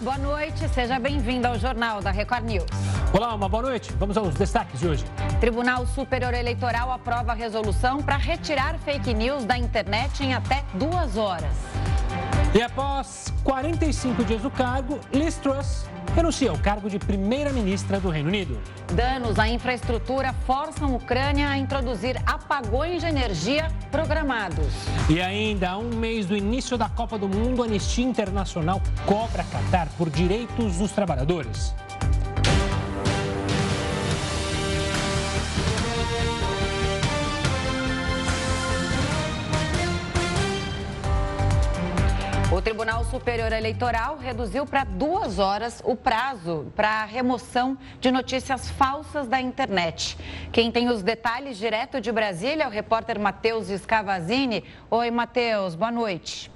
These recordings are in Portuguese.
boa noite. Seja bem-vindo ao Jornal da Record News. Olá, uma boa noite. Vamos aos destaques de hoje. Tribunal Superior Eleitoral aprova a resolução para retirar fake news da internet em até duas horas. E após 45 dias do cargo, Liz Truss renuncia ao cargo de primeira-ministra do Reino Unido. Danos à infraestrutura forçam a Ucrânia a introduzir apagões de energia programados. E ainda há um mês do início da Copa do Mundo, a Anistia Internacional cobra Qatar por direitos dos trabalhadores. Tribunal Superior Eleitoral reduziu para duas horas o prazo para a remoção de notícias falsas da internet. Quem tem os detalhes direto de Brasília é o repórter Matheus Scavazini. Oi, Matheus, boa noite.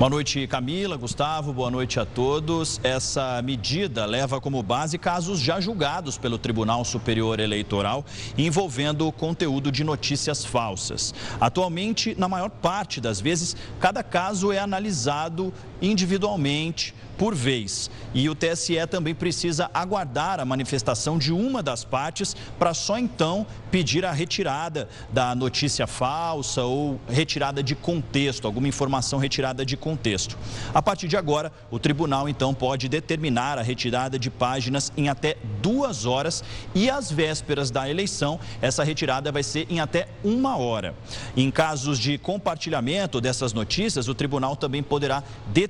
Boa noite, Camila, Gustavo, boa noite a todos. Essa medida leva como base casos já julgados pelo Tribunal Superior Eleitoral envolvendo conteúdo de notícias falsas. Atualmente, na maior parte das vezes, cada caso é analisado individualmente por vez. E o TSE também precisa aguardar a manifestação de uma das partes para só então pedir a retirada da notícia falsa ou retirada de contexto, alguma informação retirada de contexto. A partir de agora, o tribunal então pode determinar a retirada de páginas em até duas horas e às vésperas da eleição, essa retirada vai ser em até uma hora. Em casos de compartilhamento dessas notícias, o tribunal também poderá determinar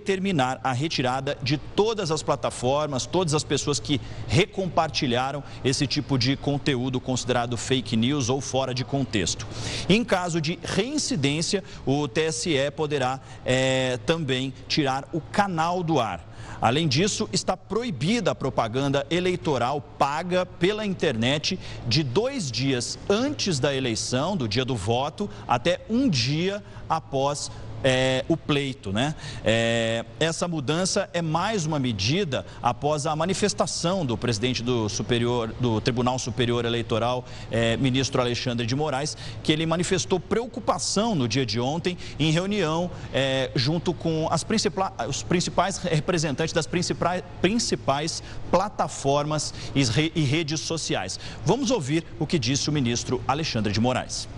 a retirada de todas as plataformas, todas as pessoas que recompartilharam esse tipo de conteúdo considerado fake news ou fora de contexto. Em caso de reincidência, o TSE poderá é, também tirar o canal do ar. Além disso, está proibida a propaganda eleitoral paga pela internet de dois dias antes da eleição, do dia do voto, até um dia após é, o pleito. Né? É, essa mudança é mais uma medida após a manifestação do presidente do, superior, do Tribunal Superior Eleitoral, é, ministro Alexandre de Moraes, que ele manifestou preocupação no dia de ontem em reunião é, junto com as principais, os principais representantes das principais, principais plataformas e, e redes sociais. Vamos ouvir o que disse o ministro Alexandre de Moraes.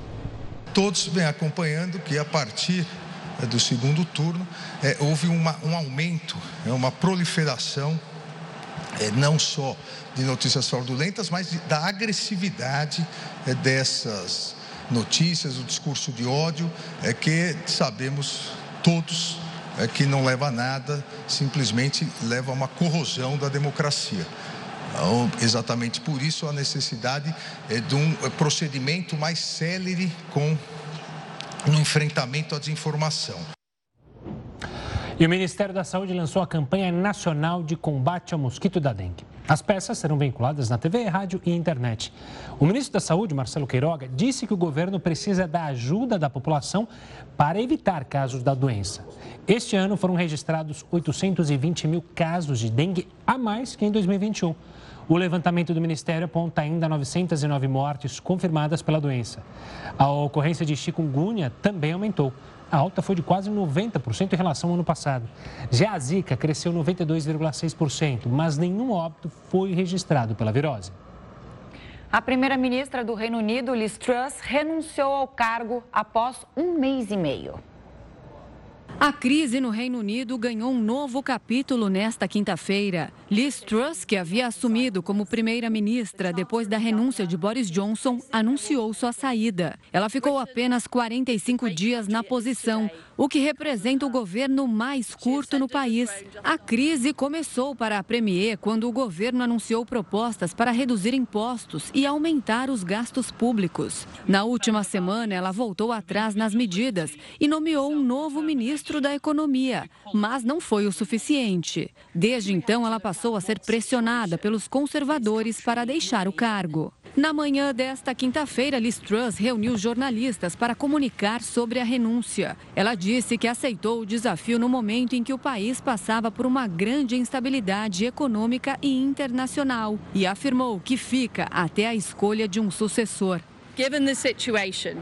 Todos vêm acompanhando que a partir é, do segundo turno, é, houve uma, um aumento, é, uma proliferação, é, não só de notícias fraudulentas, mas de, da agressividade é, dessas notícias, o discurso de ódio, é, que sabemos todos é, que não leva a nada, simplesmente leva a uma corrosão da democracia. Então, exatamente por isso a necessidade é, de um procedimento mais célere com no enfrentamento à desinformação. E o Ministério da Saúde lançou a campanha nacional de combate ao mosquito da dengue. As peças serão vinculadas na TV, rádio e internet. O ministro da Saúde, Marcelo Queiroga, disse que o governo precisa da ajuda da população para evitar casos da doença. Este ano foram registrados 820 mil casos de dengue a mais que em 2021. O levantamento do Ministério aponta ainda 909 mortes confirmadas pela doença. A ocorrência de chikungunya também aumentou. A alta foi de quase 90% em relação ao ano passado. Já a Zika cresceu 92,6%, mas nenhum óbito foi registrado pela virose. A primeira-ministra do Reino Unido, Liz Truss, renunciou ao cargo após um mês e meio. A crise no Reino Unido ganhou um novo capítulo nesta quinta-feira. Liz Truss, que havia assumido como primeira-ministra depois da renúncia de Boris Johnson, anunciou sua saída. Ela ficou apenas 45 dias na posição, o que representa o governo mais curto no país. A crise começou para a Premier quando o governo anunciou propostas para reduzir impostos e aumentar os gastos públicos. Na última semana, ela voltou atrás nas medidas e nomeou um novo ministro da Economia, mas não foi o suficiente. Desde então, ela passou passou a ser pressionada pelos conservadores para deixar o cargo. Na manhã desta quinta-feira, Liz Truss reuniu jornalistas para comunicar sobre a renúncia. Ela disse que aceitou o desafio no momento em que o país passava por uma grande instabilidade econômica e internacional e afirmou que fica até a escolha de um sucessor. Given the situation,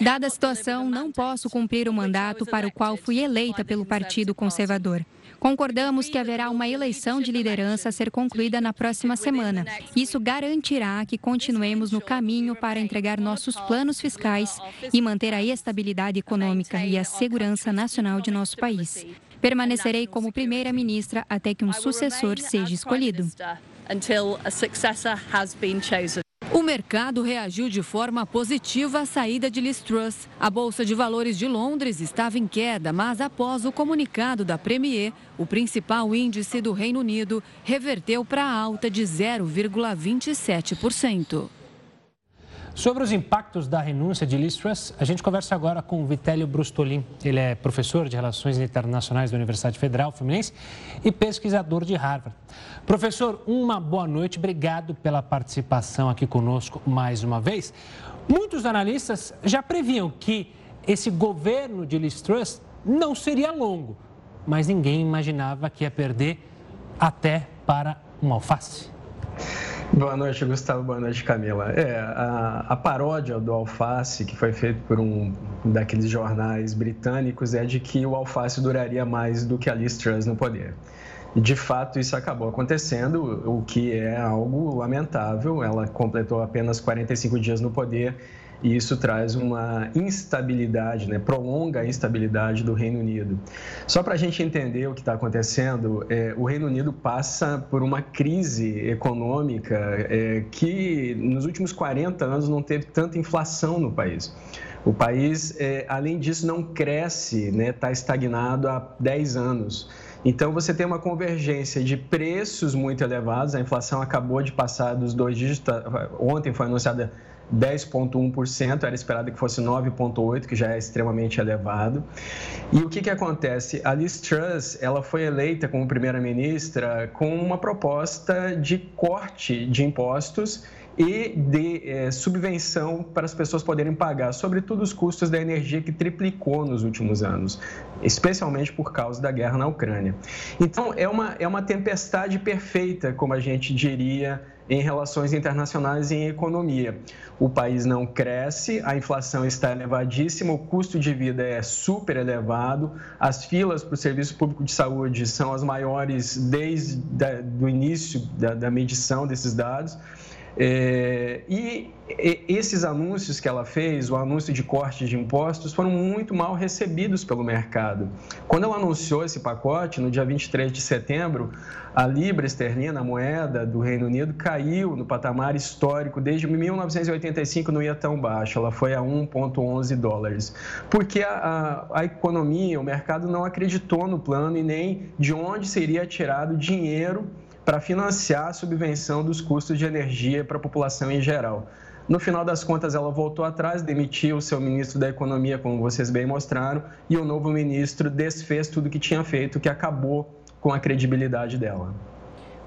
Dada a situação, não posso cumprir o mandato para o qual fui eleita pelo Partido Conservador. Concordamos que haverá uma eleição de liderança a ser concluída na próxima semana. Isso garantirá que continuemos no caminho para entregar nossos planos fiscais e manter a estabilidade econômica e a segurança nacional de nosso país. Permanecerei como primeira-ministra até que um sucessor seja escolhido. O mercado reagiu de forma positiva à saída de Liz Truss. A Bolsa de Valores de Londres estava em queda, mas após o comunicado da Premier, o principal índice do Reino Unido reverteu para alta de 0,27%. Sobre os impactos da renúncia de Liz Truss, a gente conversa agora com o Vitélio Brustolin. Ele é professor de Relações Internacionais da Universidade Federal Fluminense e pesquisador de Harvard. Professor, uma boa noite. Obrigado pela participação aqui conosco mais uma vez. Muitos analistas já previam que esse governo de Liz Truss não seria longo, mas ninguém imaginava que ia perder até para um alface. Boa noite, Gustavo. Boa noite, Camila. É, a, a, paródia do alface, que foi feito por um daqueles jornais britânicos, é de que o alface duraria mais do que a Liz Truss no poder. De fato, isso acabou acontecendo, o que é algo lamentável. Ela completou apenas 45 dias no poder e isso traz uma instabilidade, né? prolonga a instabilidade do Reino Unido. Só para a gente entender o que está acontecendo, é, o Reino Unido passa por uma crise econômica é, que nos últimos 40 anos não teve tanta inflação no país. O país, é, além disso, não cresce, está né? Tá estagnado há 10 anos. Então, você tem uma convergência de preços muito elevados, a inflação acabou de passar dos dois dígitos, ontem foi anunciada 10,1%, era esperado que fosse 9,8%, que já é extremamente elevado. E o que, que acontece? A Liz Truss ela foi eleita como primeira-ministra com uma proposta de corte de impostos e de é, subvenção para as pessoas poderem pagar, sobretudo os custos da energia que triplicou nos últimos anos, especialmente por causa da guerra na Ucrânia. Então, é uma, é uma tempestade perfeita, como a gente diria em relações internacionais e em economia. O país não cresce, a inflação está elevadíssima, o custo de vida é super elevado, as filas para o serviço público de saúde são as maiores desde o início da, da medição desses dados. É, e esses anúncios que ela fez, o anúncio de corte de impostos, foram muito mal recebidos pelo mercado. Quando ela anunciou esse pacote, no dia 23 de setembro, a libra esterlina, a moeda do Reino Unido, caiu no patamar histórico. Desde 1985 não ia tão baixo, ela foi a 1,11 dólares. Porque a, a, a economia, o mercado não acreditou no plano e nem de onde seria tirado dinheiro para financiar a subvenção dos custos de energia para a população em geral. No final das contas, ela voltou atrás, demitiu o seu ministro da Economia, como vocês bem mostraram, e o novo ministro desfez tudo que tinha feito, que acabou com a credibilidade dela.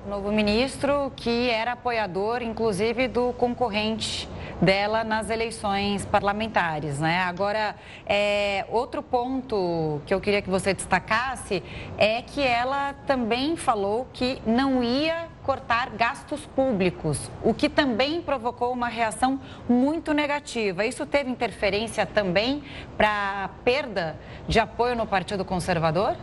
Novo ministro que era apoiador, inclusive, do concorrente dela nas eleições parlamentares, né? Agora, é, outro ponto que eu queria que você destacasse é que ela também falou que não ia cortar gastos públicos, o que também provocou uma reação muito negativa. Isso teve interferência também para a perda de apoio no Partido Conservador?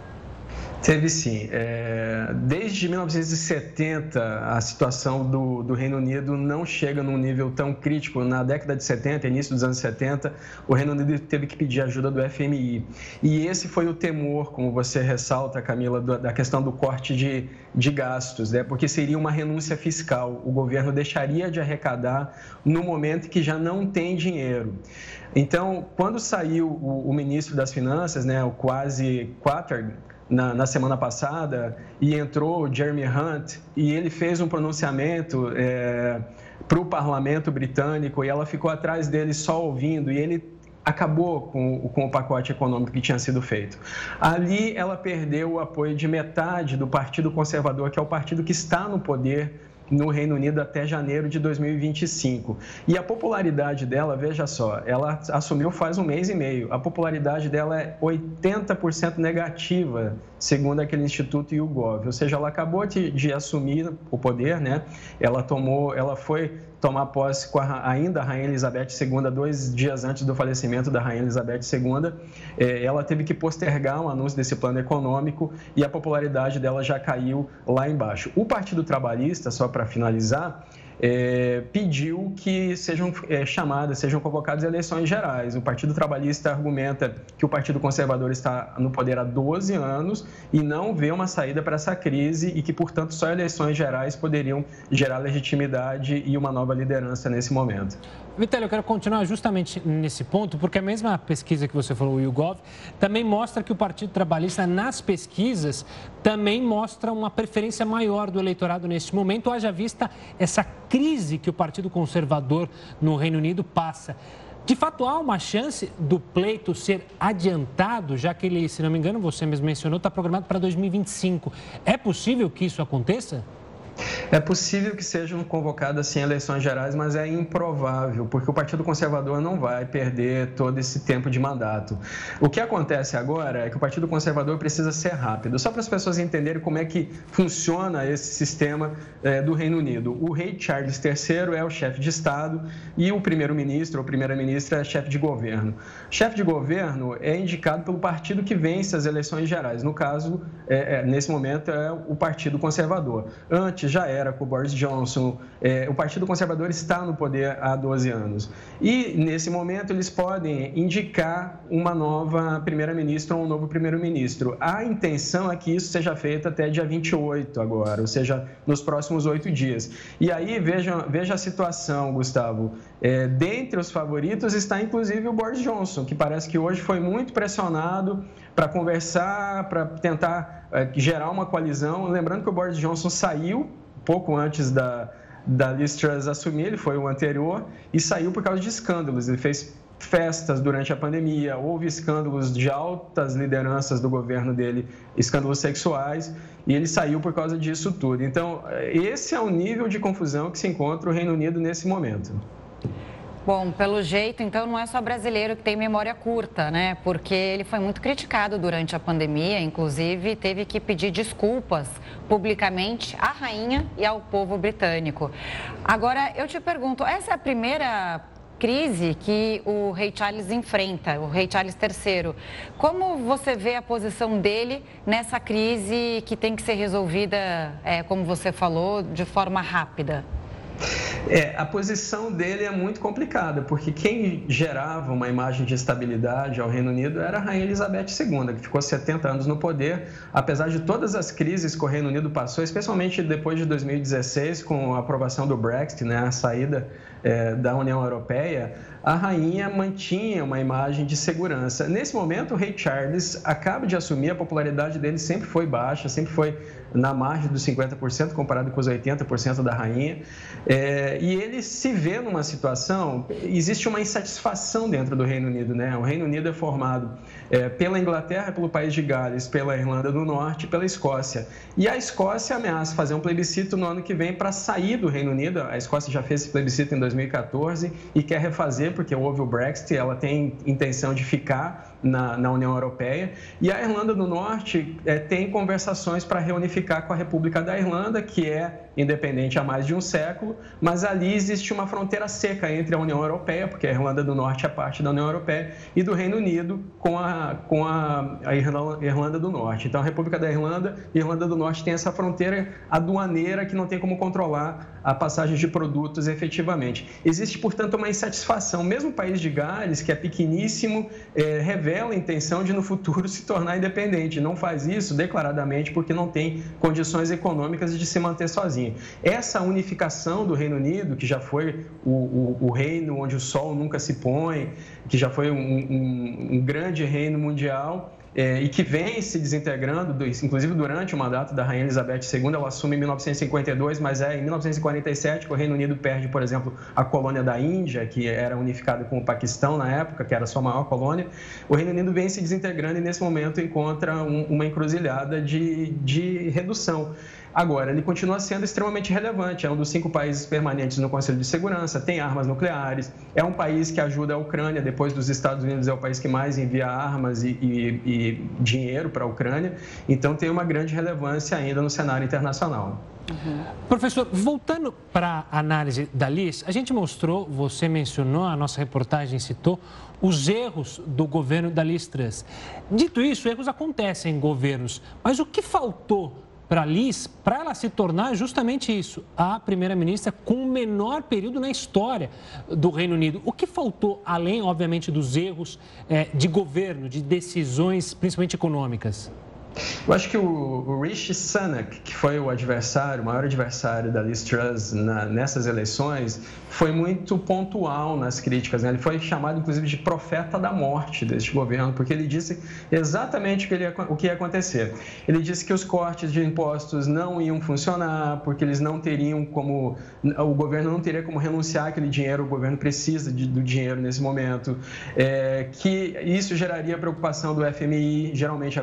Teve sim. É, desde 1970, a situação do, do, Reino Unido não chega num nível tão crítico. Na década de 70, início dos anos 70, o Reino Unido teve que pedir ajuda do FMI. E esse foi o temor, como você ressalta, Camila, da questão do corte de, de gastos, né? porque seria uma renúncia fiscal. O governo deixaria de arrecadar no momento que já não tem dinheiro. Então, quando saiu o, o ministro das Finanças, né, o quase Quater, na, na, semana passada e entrou Jeremy Hunt e ele fez um pronunciamento é, para o parlamento britânico e ela ficou atrás dele só ouvindo e ele acabou com, com o pacote econômico que tinha sido feito. Ali ela perdeu o apoio de metade do Partido Conservador, que é o partido que está no poder no Reino Unido até janeiro de 2025. E a popularidade dela, veja só, ela assumiu faz um mês e meio. A popularidade dela é 80% negativa segundo aquele Instituto YouGov. Ou seja, ela acabou de, de assumir o poder, né? Ela tomou, ela foi tomar posse com a, ainda a Rainha Elizabeth II, dois dias antes do falecimento da Rainha Elizabeth II. É, ela teve que postergar o um anúncio desse plano econômico e a popularidade dela já caiu lá embaixo. O Partido Trabalhista, só para finalizar, é, pediu que sejam é, chamadas, sejam convocadas eleições gerais. O Partido Trabalhista argumenta que o Partido Conservador está no poder há 12 anos e não vê uma saída para essa crise e que, portanto, só eleições gerais poderiam gerar legitimidade e uma nova liderança nesse momento. Vitória, eu quero continuar justamente nesse ponto, porque a mesma pesquisa que você falou, o YouGov, também mostra que o Partido Trabalhista, nas pesquisas, também mostra uma preferência maior do eleitorado neste momento, haja vista essa crise que o Partido Conservador no Reino Unido passa. De fato, há uma chance do pleito ser adiantado, já que ele, se não me engano, você mesmo mencionou, está programado para 2025. É possível que isso aconteça? É possível que sejam convocadas sim eleições gerais, mas é improvável, porque o Partido Conservador não vai perder todo esse tempo de mandato. O que acontece agora é que o Partido Conservador precisa ser rápido. Só para as pessoas entenderem como é que funciona esse sistema é, do Reino Unido. O rei Charles III é o chefe de Estado e o primeiro-ministro ou primeira-ministra é chefe de governo. Chefe de governo é indicado pelo partido que vence as eleições gerais. No caso, é, é, nesse momento, é o Partido Conservador. Antes, já era com o Boris Johnson. É, o Partido Conservador está no poder há 12 anos. E, nesse momento, eles podem indicar uma nova primeira-ministra ou um novo primeiro-ministro. A intenção é que isso seja feito até dia 28 agora, ou seja, nos próximos oito dias. E aí, veja, veja a situação, Gustavo. É, dentre os favoritos está, inclusive, o Boris Johnson, que parece que hoje foi muito pressionado para conversar, para tentar é, gerar uma coalizão. Lembrando que o Boris Johnson saiu pouco antes da, da Liz Truss assumir, ele foi o anterior, e saiu por causa de escândalos. Ele fez festas durante a pandemia, houve escândalos de altas lideranças do governo dele, escândalos sexuais, e ele saiu por causa disso tudo. Então, esse é o nível de confusão que se encontra o Reino Unido nesse momento. Bom, pelo jeito, então não é só brasileiro que tem memória curta, né? Porque ele foi muito criticado durante a pandemia, inclusive teve que pedir desculpas publicamente à rainha e ao povo britânico. Agora, eu te pergunto, essa é a primeira crise que o rei Charles enfrenta, o rei Charles III. Como você vê a posição dele nessa crise que tem que ser resolvida, é, como você falou, de forma rápida? É, a posição dele é muito complicada, porque quem gerava uma imagem de estabilidade ao Reino Unido era a Rainha Elizabeth II, que ficou 70 anos no poder, apesar de todas as crises que o Reino Unido passou, especialmente depois de 2016, com a aprovação do Brexit, né, a saída é, da União Europeia, a rainha mantinha uma imagem de segurança. Nesse momento, o rei Charles acaba de assumir, a popularidade dele sempre foi baixa, sempre foi na margem dos 50% comparado com os 80% da rainha. É, e ele se vê numa situação, existe uma insatisfação dentro do Reino Unido. Né? O Reino Unido é formado é, pela Inglaterra, pelo país de Gales, pela Irlanda do Norte pela Escócia. E a Escócia ameaça fazer um plebiscito no ano que vem para sair do Reino Unido. A Escócia já fez esse plebiscito em 2014 e quer refazer, porque houve o Brexit, ela tem intenção de ficar na, na União Europeia. E a Irlanda do Norte é, tem conversações para reunificar com a República da Irlanda, que é independente há mais de um século, mas ali existe uma fronteira seca entre a União Europeia, porque a Irlanda do Norte é parte da União Europeia, e do Reino Unido com a, com a, a Irlanda do Norte. Então, a República da Irlanda e a Irlanda do Norte tem essa fronteira aduaneira que não tem como controlar a passagem de produtos efetivamente. Existe, portanto, uma insatisfação. Mesmo o país de Gales, que é pequeníssimo, é, revela a intenção de no futuro se tornar independente. Não faz isso declaradamente porque não tem condições econômicas de se manter sozinho. Essa unificação do Reino Unido, que já foi o, o, o reino onde o sol nunca se põe, que já foi um, um, um grande reino mundial, é, e que vem se desintegrando, inclusive durante o mandato da Rainha Elizabeth II, ela assume em 1952, mas é em 1947 que o Reino Unido perde, por exemplo, a colônia da Índia, que era unificada com o Paquistão na época, que era a sua maior colônia. O Reino Unido vem se desintegrando e nesse momento encontra um, uma encruzilhada de, de redução. Agora, ele continua sendo extremamente relevante. É um dos cinco países permanentes no Conselho de Segurança, tem armas nucleares, é um país que ajuda a Ucrânia, depois dos Estados Unidos, é o país que mais envia armas e, e, e dinheiro para a Ucrânia. Então, tem uma grande relevância ainda no cenário internacional. Uhum. Professor, voltando para a análise da Liz, a gente mostrou, você mencionou, a nossa reportagem citou, os erros do governo da Liz Truss. Dito isso, erros acontecem em governos, mas o que faltou para a Liz, para ela se tornar justamente isso, a primeira-ministra com o menor período na história do Reino Unido. O que faltou, além, obviamente, dos erros é, de governo, de decisões, principalmente econômicas? Eu acho que o, Rishi Sunak, que foi o adversário, o maior adversário da Liz Truss na, nessas eleições, foi muito pontual nas críticas. Né? Ele foi chamado, inclusive, de profeta da morte deste governo, porque ele disse exatamente o que, ia, o que ia acontecer. Ele disse que os cortes de impostos não iam funcionar, porque eles não teriam como. O governo não teria como renunciar aquele dinheiro, o governo precisa de, do dinheiro nesse momento, é, que isso geraria preocupação do FMI, geralmente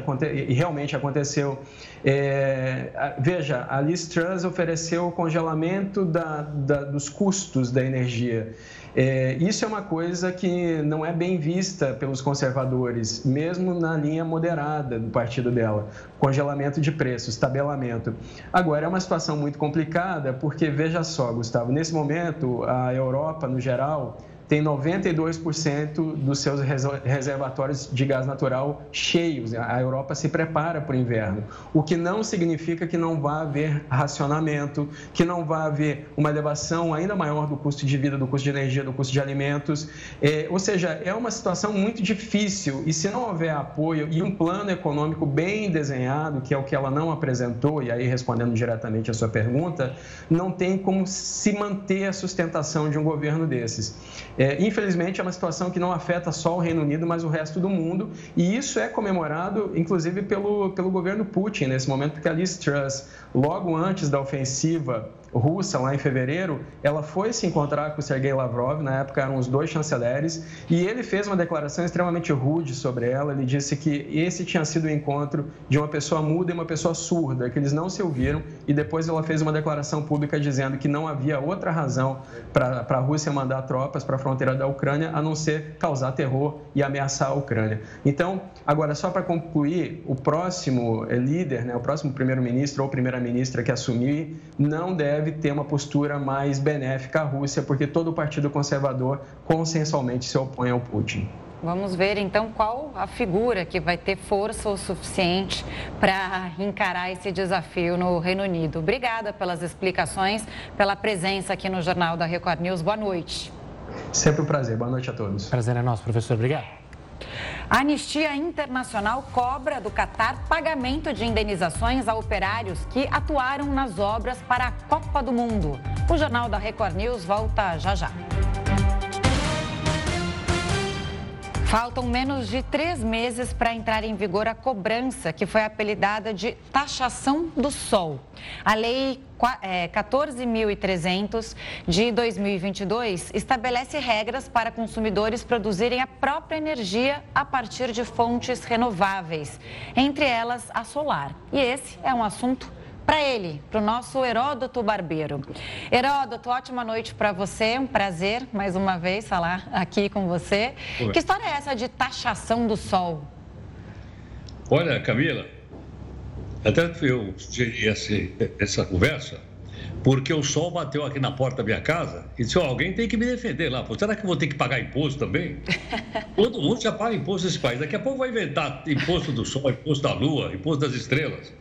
e realmente aconteceu. É, veja, a Liz Truss ofereceu o congelamento da, da, dos custos da energia. É, isso é uma coisa que não é bem vista pelos conservadores, mesmo na linha moderada do partido dela. Congelamento de preços, tabelamento. Agora, é uma situação muito complicada, porque veja só, Gustavo, nesse momento, a Europa, no geral, tem 92% dos seus reservatórios de gás natural cheios. A Europa se prepara para o inverno, o que não significa que não vá haver racionamento, que não vá haver uma elevação ainda maior do custo de vida, do custo de energia, do custo de alimentos. É, ou seja, é uma situação muito difícil e se não houver apoio e um plano econômico bem desenhado, que é o que ela não apresentou, e aí respondendo diretamente a sua pergunta, não tem como se manter a sustentação de um governo desses. É, infelizmente, é uma situação que não afeta só o Reino Unido, mas o resto do mundo, e isso é comemorado, inclusive, pelo, pelo governo Putin nesse momento, porque a Liz Truss, logo antes da ofensiva russa, lá em fevereiro, ela foi se encontrar com o Sergei Lavrov, na época eram os dois chanceleres, e ele fez uma declaração extremamente rude sobre ela. Ele disse que esse tinha sido o encontro de uma pessoa muda e uma pessoa surda, que eles não se ouviram, e depois ela fez uma declaração pública dizendo que não havia outra razão para a Rússia mandar tropas para a fronteira da Ucrânia a não ser causar terror e ameaçar a Ucrânia. Então, agora, só para concluir, o próximo eh, líder, né, o próximo primeiro-ministro ou primeira-ministra que assumir, não deve deve ter uma postura mais benéfica à Rússia, porque todo o Partido Conservador consensualmente se opõe ao Putin. Vamos ver então qual a figura que vai ter força o suficiente para encarar esse desafio no Reino Unido. Obrigada pelas explicações, pela presença aqui no Jornal da Record News. Boa noite. Sempre um prazer. Boa noite a todos. Prazer é nosso, professor. Obrigado. A Anistia Internacional cobra do Catar pagamento de indenizações a operários que atuaram nas obras para a Copa do Mundo. O Jornal da Record News volta já já. Faltam menos de três meses para entrar em vigor a cobrança, que foi apelidada de taxação do sol. A Lei 14.300 é, de 2022 estabelece regras para consumidores produzirem a própria energia a partir de fontes renováveis, entre elas a solar. E esse é um assunto para ele, para o nosso Heródoto Barbeiro. Heródoto, ótima noite para você, um prazer mais uma vez falar aqui com você. Oi. Que história é essa de taxação do sol? Olha, Camila, até eu sugeri essa conversa porque o sol bateu aqui na porta da minha casa e disse: oh, alguém tem que me defender lá. Pô, será que eu vou ter que pagar imposto também? Todo mundo já paga imposto nesse país. Daqui a pouco vai inventar imposto do sol, imposto da lua, imposto das estrelas.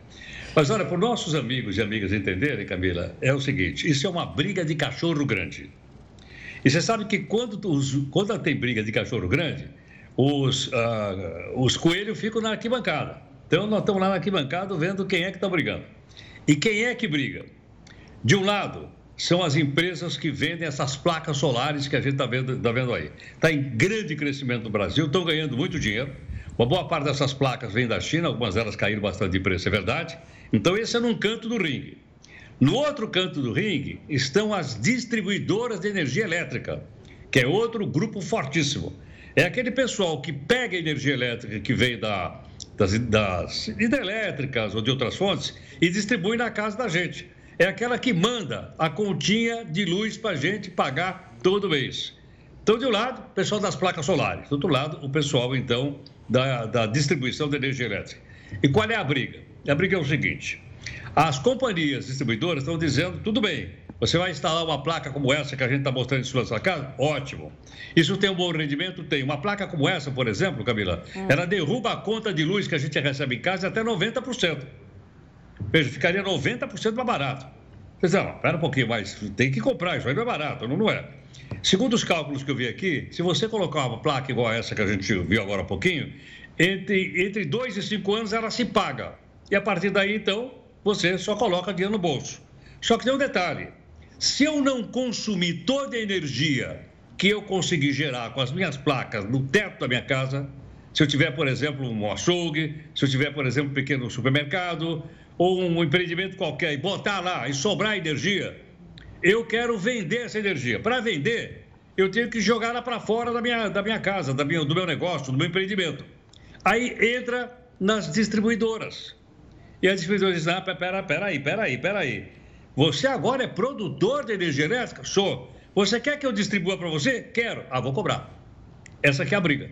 Mas olha, para os nossos amigos e amigas entenderem, Camila, é o seguinte: isso é uma briga de cachorro grande. E você sabe que quando, os, quando tem briga de cachorro grande, os, uh, os coelhos ficam na arquibancada. Então, nós estamos lá na arquibancada vendo quem é que está brigando. E quem é que briga? De um lado, são as empresas que vendem essas placas solares que a gente está vendo, tá vendo aí. Está em grande crescimento no Brasil, estão ganhando muito dinheiro. Uma boa parte dessas placas vem da China, algumas delas caíram bastante de preço, é verdade. Então, esse é num canto do ringue. No outro canto do ringue estão as distribuidoras de energia elétrica, que é outro grupo fortíssimo. É aquele pessoal que pega a energia elétrica que vem da, das, das hidrelétricas ou de outras fontes e distribui na casa da gente. É aquela que manda a continha de luz para a gente pagar todo mês. Então, de um lado, o pessoal das placas solares, do outro lado, o pessoal, então, da, da distribuição de energia elétrica. E qual é a briga? A briga é o seguinte: as companhias distribuidoras estão dizendo, tudo bem, você vai instalar uma placa como essa que a gente está mostrando em sua casa? Ótimo. Isso tem um bom rendimento? Tem. Uma placa como essa, por exemplo, Camila, hum. ela derruba a conta de luz que a gente recebe em casa até 90%. Veja, ficaria 90% mais barato. Você diz, não, pera um pouquinho, mas tem que comprar, isso aí não é barato, não, não é. Segundo os cálculos que eu vi aqui, se você colocar uma placa igual a essa que a gente viu agora há pouquinho, entre, entre dois e cinco anos ela se paga. E a partir daí, então, você só coloca dinheiro no bolso. Só que tem um detalhe: se eu não consumir toda a energia que eu conseguir gerar com as minhas placas no teto da minha casa, se eu tiver, por exemplo, um açougue, se eu tiver, por exemplo, um pequeno supermercado ou um empreendimento qualquer e botar lá e sobrar energia, eu quero vender essa energia. Para vender, eu tenho que jogar ela para fora da minha, da minha casa, da minha, do meu negócio, do meu empreendimento. Aí entra nas distribuidoras. E as distribuidoras dizem, ah, pera, pera aí, pera aí, pera aí. Você agora é produtor de energia elétrica? Sou. Você quer que eu distribua para você? Quero. Ah, vou cobrar. Essa aqui é a briga.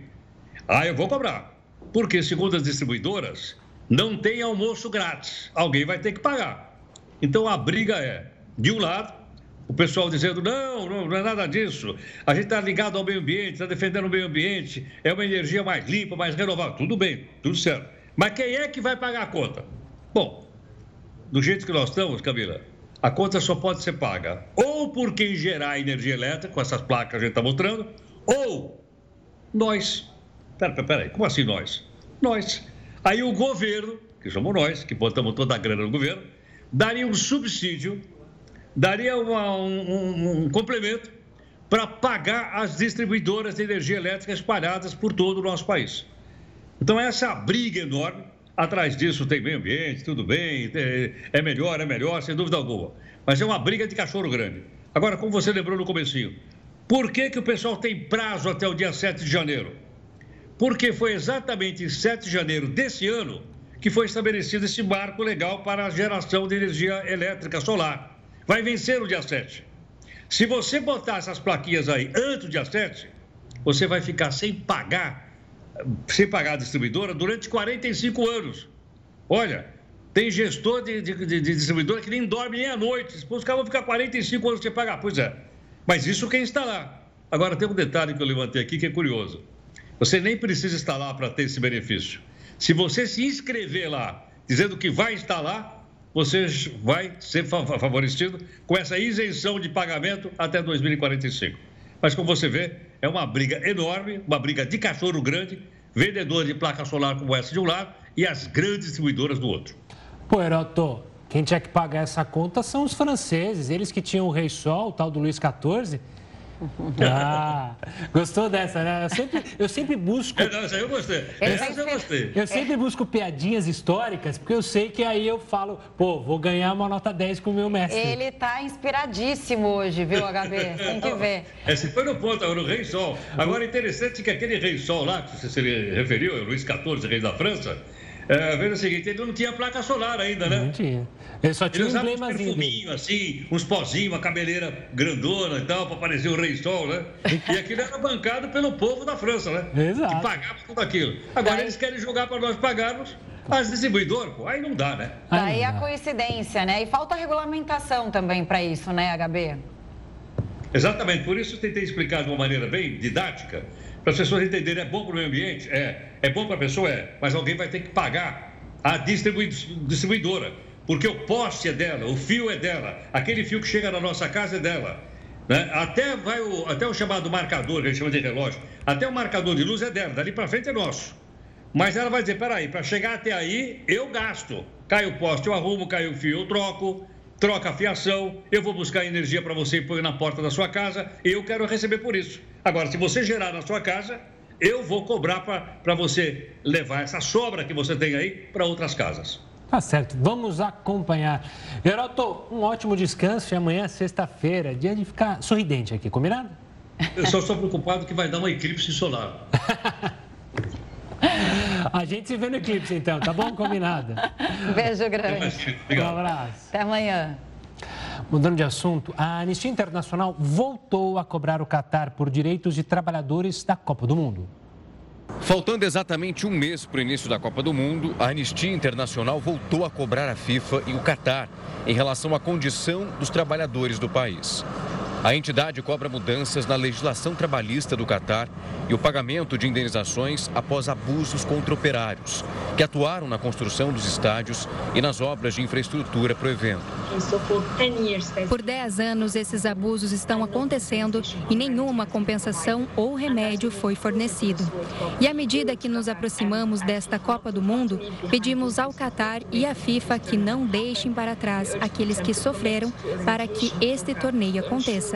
Ah, eu vou cobrar. Porque, segundo as distribuidoras, não tem almoço grátis. Alguém vai ter que pagar. Então, a briga é, de um lado, o pessoal dizendo, não, não, não é nada disso. A gente está ligado ao meio ambiente, está defendendo o meio ambiente, é uma energia mais limpa, mais renovável. Tudo bem, tudo certo. Mas quem é que vai pagar a conta? Bom, do jeito que nós estamos, Camila, a conta só pode ser paga ou por quem gerar energia elétrica, com essas placas que a gente está mostrando, ou nós. Peraí, pera, pera como assim nós? Nós. Aí o governo, que somos nós, que botamos toda a grana no governo, daria um subsídio, daria uma, um, um, um complemento para pagar as distribuidoras de energia elétrica espalhadas por todo o nosso país. Então, essa briga enorme Atrás disso tem meio ambiente, tudo bem, é melhor, é melhor, sem dúvida alguma. Mas é uma briga de cachorro grande. Agora, como você lembrou no comecinho, por que, que o pessoal tem prazo até o dia 7 de janeiro? Porque foi exatamente em 7 de janeiro desse ano que foi estabelecido esse marco legal para a geração de energia elétrica solar. Vai vencer o dia 7. Se você botar essas plaquinhas aí antes do dia 7, você vai ficar sem pagar sem pagar a distribuidora durante 45 anos. Olha, tem gestor de, de, de, de distribuidora que nem dorme nem à noite. Os caras vão ficar 45 anos sem pagar. Pois é. Mas isso quem está lá. Agora, tem um detalhe que eu levantei aqui que é curioso. Você nem precisa estar lá para ter esse benefício. Se você se inscrever lá, dizendo que vai instalar, você vai ser favorecido com essa isenção de pagamento até 2045. Mas como você vê, é uma briga enorme, uma briga de cachorro grande, vendedor de placa solar como essa de um lado e as grandes distribuidoras do outro. Pô, Heroto, quem tinha que pagar essa conta são os franceses, eles que tinham o Rei Sol, o tal do Luiz XIV. Ah, gostou dessa, né? Eu sempre, eu sempre busco. É, não, essa eu gostei. Essa eu gostei. Eu sempre busco piadinhas históricas, porque eu sei que aí eu falo, pô, vou ganhar uma nota 10 com o meu mestre. Ele tá inspiradíssimo hoje, viu, HB? Tem que ver. Esse foi no ponto, no Rei Sol. Agora, interessante que aquele Rei Sol lá, que você se referiu, Luiz XIV, rei da França, é, veja o seguinte, ele não tinha placa solar ainda, né? Não tinha. Ele só tinha ele um emblemazinho. Um perfuminho, assim, uns pozinhos, uma cabeleira grandona e tal, para parecer o Rei Sol, né? E aquilo era bancado pelo povo da França, né? Exato. Que pagava tudo aquilo. Agora eles querem jogar para nós pagarmos as distribuidoras, pô, aí não dá, né? Daí a coincidência, né? E falta regulamentação também para isso, né, HB? Exatamente, por isso eu tentei explicar de uma maneira bem didática para as pessoas entenderem, é bom para o meio ambiente? É. É bom para a pessoa? É. Mas alguém vai ter que pagar a distribuidora, porque o poste é dela, o fio é dela, aquele fio que chega na nossa casa é dela. Né? Até, vai o, até o chamado marcador, que a gente chama de relógio, até o marcador de luz é dela, dali para frente é nosso. Mas ela vai dizer, peraí, para chegar até aí, eu gasto. Cai o poste, eu arrumo, cai o fio, eu troco troca a fiação, eu vou buscar energia para você e põe na porta da sua casa, eu quero receber por isso. Agora, se você gerar na sua casa, eu vou cobrar para você levar essa sobra que você tem aí para outras casas. Tá certo, vamos acompanhar. Heroto, um ótimo descanso e amanhã, sexta-feira, dia de ficar sorridente aqui, combinado? Eu só estou preocupado que vai dar uma eclipse solar. A gente se vê no eclipse, então, tá bom? Combinado. Beijo grande. Um abraço. Até amanhã. Mudando de assunto, a Anistia Internacional voltou a cobrar o Catar por direitos de trabalhadores da Copa do Mundo. Faltando exatamente um mês para o início da Copa do Mundo, a Anistia Internacional voltou a cobrar a FIFA e o Catar em relação à condição dos trabalhadores do país. A entidade cobra mudanças na legislação trabalhista do Catar e o pagamento de indenizações após abusos contra operários, que atuaram na construção dos estádios e nas obras de infraestrutura para o evento. Por 10 anos, esses abusos estão acontecendo e nenhuma compensação ou remédio foi fornecido. E à medida que nos aproximamos desta Copa do Mundo, pedimos ao Catar e à FIFA que não deixem para trás aqueles que sofreram para que este torneio aconteça.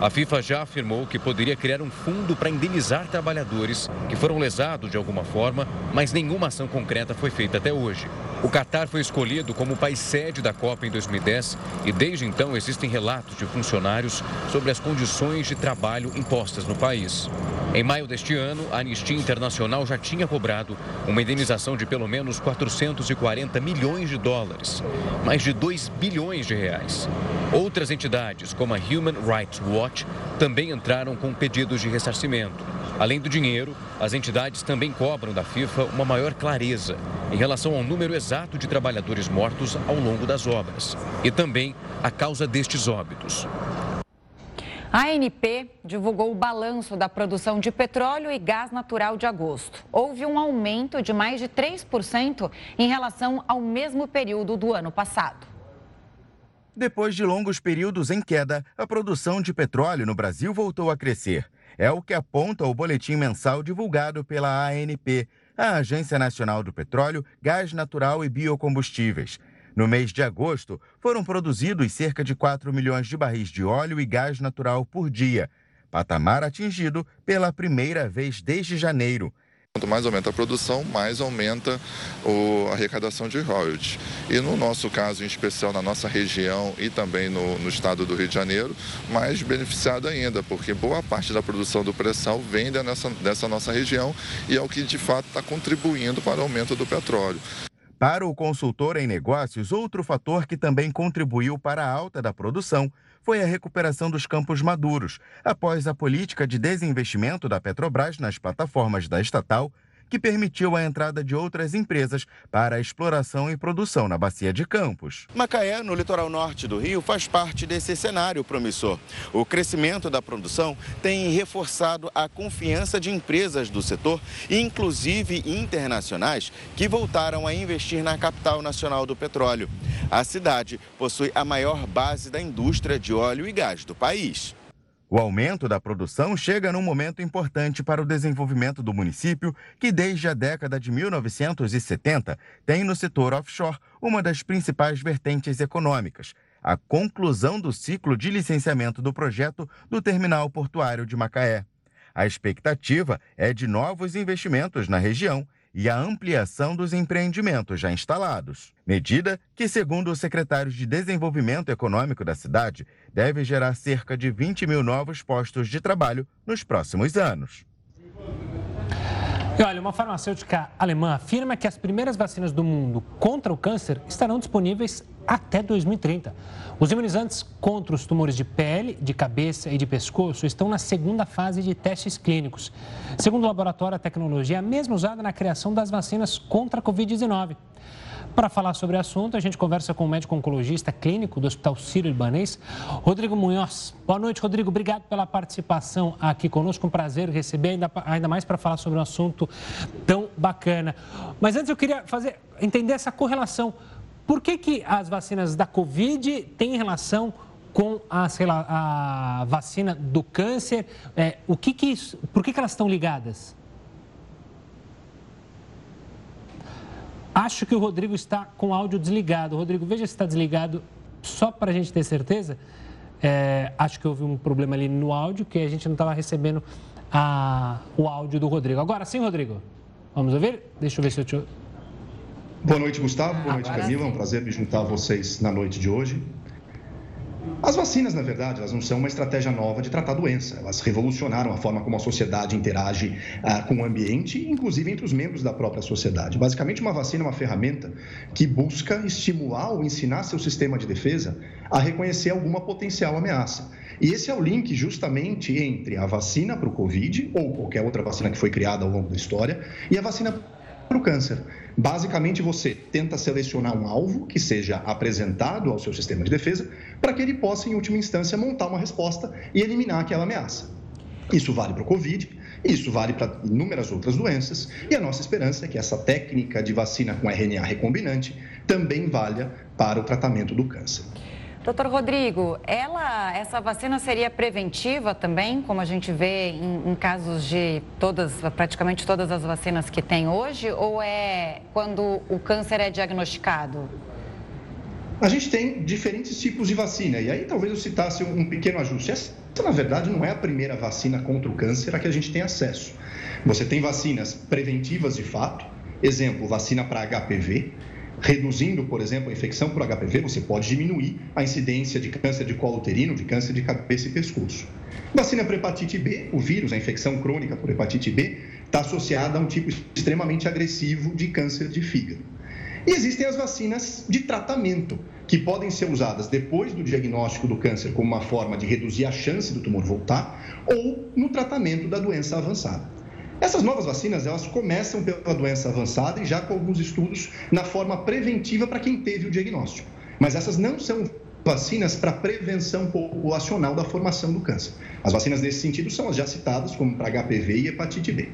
A FIFA já afirmou que poderia criar um fundo para indenizar trabalhadores que foram lesados de alguma forma, mas nenhuma ação concreta foi feita até hoje. O Catar foi escolhido como país sede da Copa em 2010 e desde então existem relatos de funcionários sobre as condições de trabalho impostas no país. Em maio deste ano, a Anistia Internacional já tinha cobrado uma indenização de pelo menos 440 milhões de dólares, mais de 2 bilhões de reais. Outras entidades, como a Human Rights Watch, também entraram com pedidos de ressarcimento. Além do dinheiro, as entidades também cobram da FIFA uma maior clareza em relação ao número exato de trabalhadores mortos ao longo das obras e também a causa destes óbitos. A ANP divulgou o balanço da produção de petróleo e gás natural de agosto. Houve um aumento de mais de 3% em relação ao mesmo período do ano passado. Depois de longos períodos em queda, a produção de petróleo no Brasil voltou a crescer. É o que aponta o boletim mensal divulgado pela ANP, a Agência Nacional do Petróleo, Gás Natural e Biocombustíveis. No mês de agosto, foram produzidos cerca de 4 milhões de barris de óleo e gás natural por dia, patamar atingido pela primeira vez desde janeiro. Quanto mais aumenta a produção, mais aumenta a arrecadação de royalties. E no nosso caso, em especial na nossa região e também no, no estado do Rio de Janeiro, mais beneficiado ainda, porque boa parte da produção do pré-sal vem dessa, dessa nossa região e é o que de fato está contribuindo para o aumento do petróleo. Para o consultor em negócios, outro fator que também contribuiu para a alta da produção foi a recuperação dos campos maduros, após a política de desinvestimento da Petrobras nas plataformas da estatal que permitiu a entrada de outras empresas para a exploração e produção na Bacia de Campos. Macaé, no litoral norte do Rio, faz parte desse cenário promissor. O crescimento da produção tem reforçado a confiança de empresas do setor, inclusive internacionais, que voltaram a investir na capital nacional do petróleo. A cidade possui a maior base da indústria de óleo e gás do país. O aumento da produção chega num momento importante para o desenvolvimento do município, que desde a década de 1970 tem no setor offshore uma das principais vertentes econômicas, a conclusão do ciclo de licenciamento do projeto do terminal portuário de Macaé. A expectativa é de novos investimentos na região e a ampliação dos empreendimentos já instalados. Medida que, segundo o secretário de Desenvolvimento Econômico da cidade, deve gerar cerca de 20 mil novos postos de trabalho nos próximos anos. E olha, uma farmacêutica alemã afirma que as primeiras vacinas do mundo contra o câncer estarão disponíveis até 2030. Os imunizantes contra os tumores de pele, de cabeça e de pescoço estão na segunda fase de testes clínicos. Segundo o laboratório, a tecnologia é a mesma usada na criação das vacinas contra a Covid-19. Para falar sobre o assunto, a gente conversa com o médico oncologista clínico do Hospital Sírio-Libanês, Rodrigo Munhoz. Boa noite, Rodrigo. Obrigado pela participação aqui conosco. Um prazer receber, ainda, ainda mais para falar sobre um assunto tão bacana. Mas antes eu queria fazer, entender essa correlação. Por que, que as vacinas da Covid têm relação com a, lá, a vacina do câncer? É, o que que isso, por que, que elas estão ligadas? Acho que o Rodrigo está com o áudio desligado. Rodrigo, veja se está desligado, só para a gente ter certeza. É, acho que houve um problema ali no áudio, que a gente não estava recebendo a, o áudio do Rodrigo. Agora sim, Rodrigo. Vamos ouvir? Deixa eu ver se eu te. Boa noite, Gustavo. Boa noite, Camila. É um prazer me juntar a vocês na noite de hoje. As vacinas, na verdade, elas não são uma estratégia nova de tratar doença. Elas revolucionaram a forma como a sociedade interage ah, com o ambiente, inclusive entre os membros da própria sociedade. Basicamente, uma vacina é uma ferramenta que busca estimular ou ensinar seu sistema de defesa a reconhecer alguma potencial ameaça. E esse é o link justamente entre a vacina para o Covid, ou qualquer outra vacina que foi criada ao longo da história, e a vacina para o câncer. Basicamente, você tenta selecionar um alvo que seja apresentado ao seu sistema de defesa para que ele possa, em última instância, montar uma resposta e eliminar aquela ameaça. Isso vale para o Covid, isso vale para inúmeras outras doenças, e a nossa esperança é que essa técnica de vacina com RNA recombinante também valha para o tratamento do câncer. Doutor Rodrigo, ela, essa vacina seria preventiva também, como a gente vê em, em, casos de todas, praticamente todas as vacinas que tem hoje, ou é quando o câncer é diagnosticado? A gente tem diferentes tipos de vacina, e aí talvez eu citasse um pequeno ajuste. Essa, na verdade, não é a primeira vacina contra o câncer a que a gente tem acesso. Você tem vacinas preventivas de fato, exemplo, vacina para HPV, Reduzindo, por exemplo, a infecção por HPV, você pode diminuir a incidência de câncer de colo uterino, de câncer de cabeça e pescoço. Vacina para hepatite B, o vírus, a infecção crônica por hepatite B, está associada a um tipo extremamente agressivo de câncer de fígado. E existem as vacinas de tratamento, que podem ser usadas depois do diagnóstico do câncer como uma forma de reduzir a chance do tumor voltar, ou no tratamento da doença avançada. Essas novas vacinas, elas começam pela doença avançada e já com alguns estudos na forma preventiva para quem teve o diagnóstico. Mas essas não são vacinas para prevenção populacional da formação do câncer. As vacinas nesse sentido são as já citadas, como para HPV e hepatite B.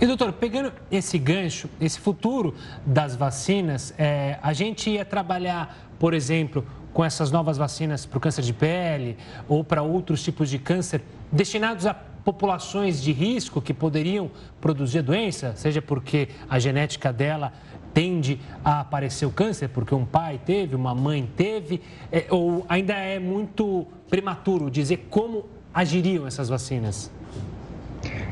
E doutor, pegando esse gancho, esse futuro das vacinas, é, a gente ia trabalhar, por exemplo, com essas novas vacinas para o câncer de pele ou para outros tipos de câncer destinados a populações de risco que poderiam produzir doença, seja porque a genética dela tende a aparecer o câncer, porque um pai teve, uma mãe teve, é, ou ainda é muito prematuro dizer como agiriam essas vacinas?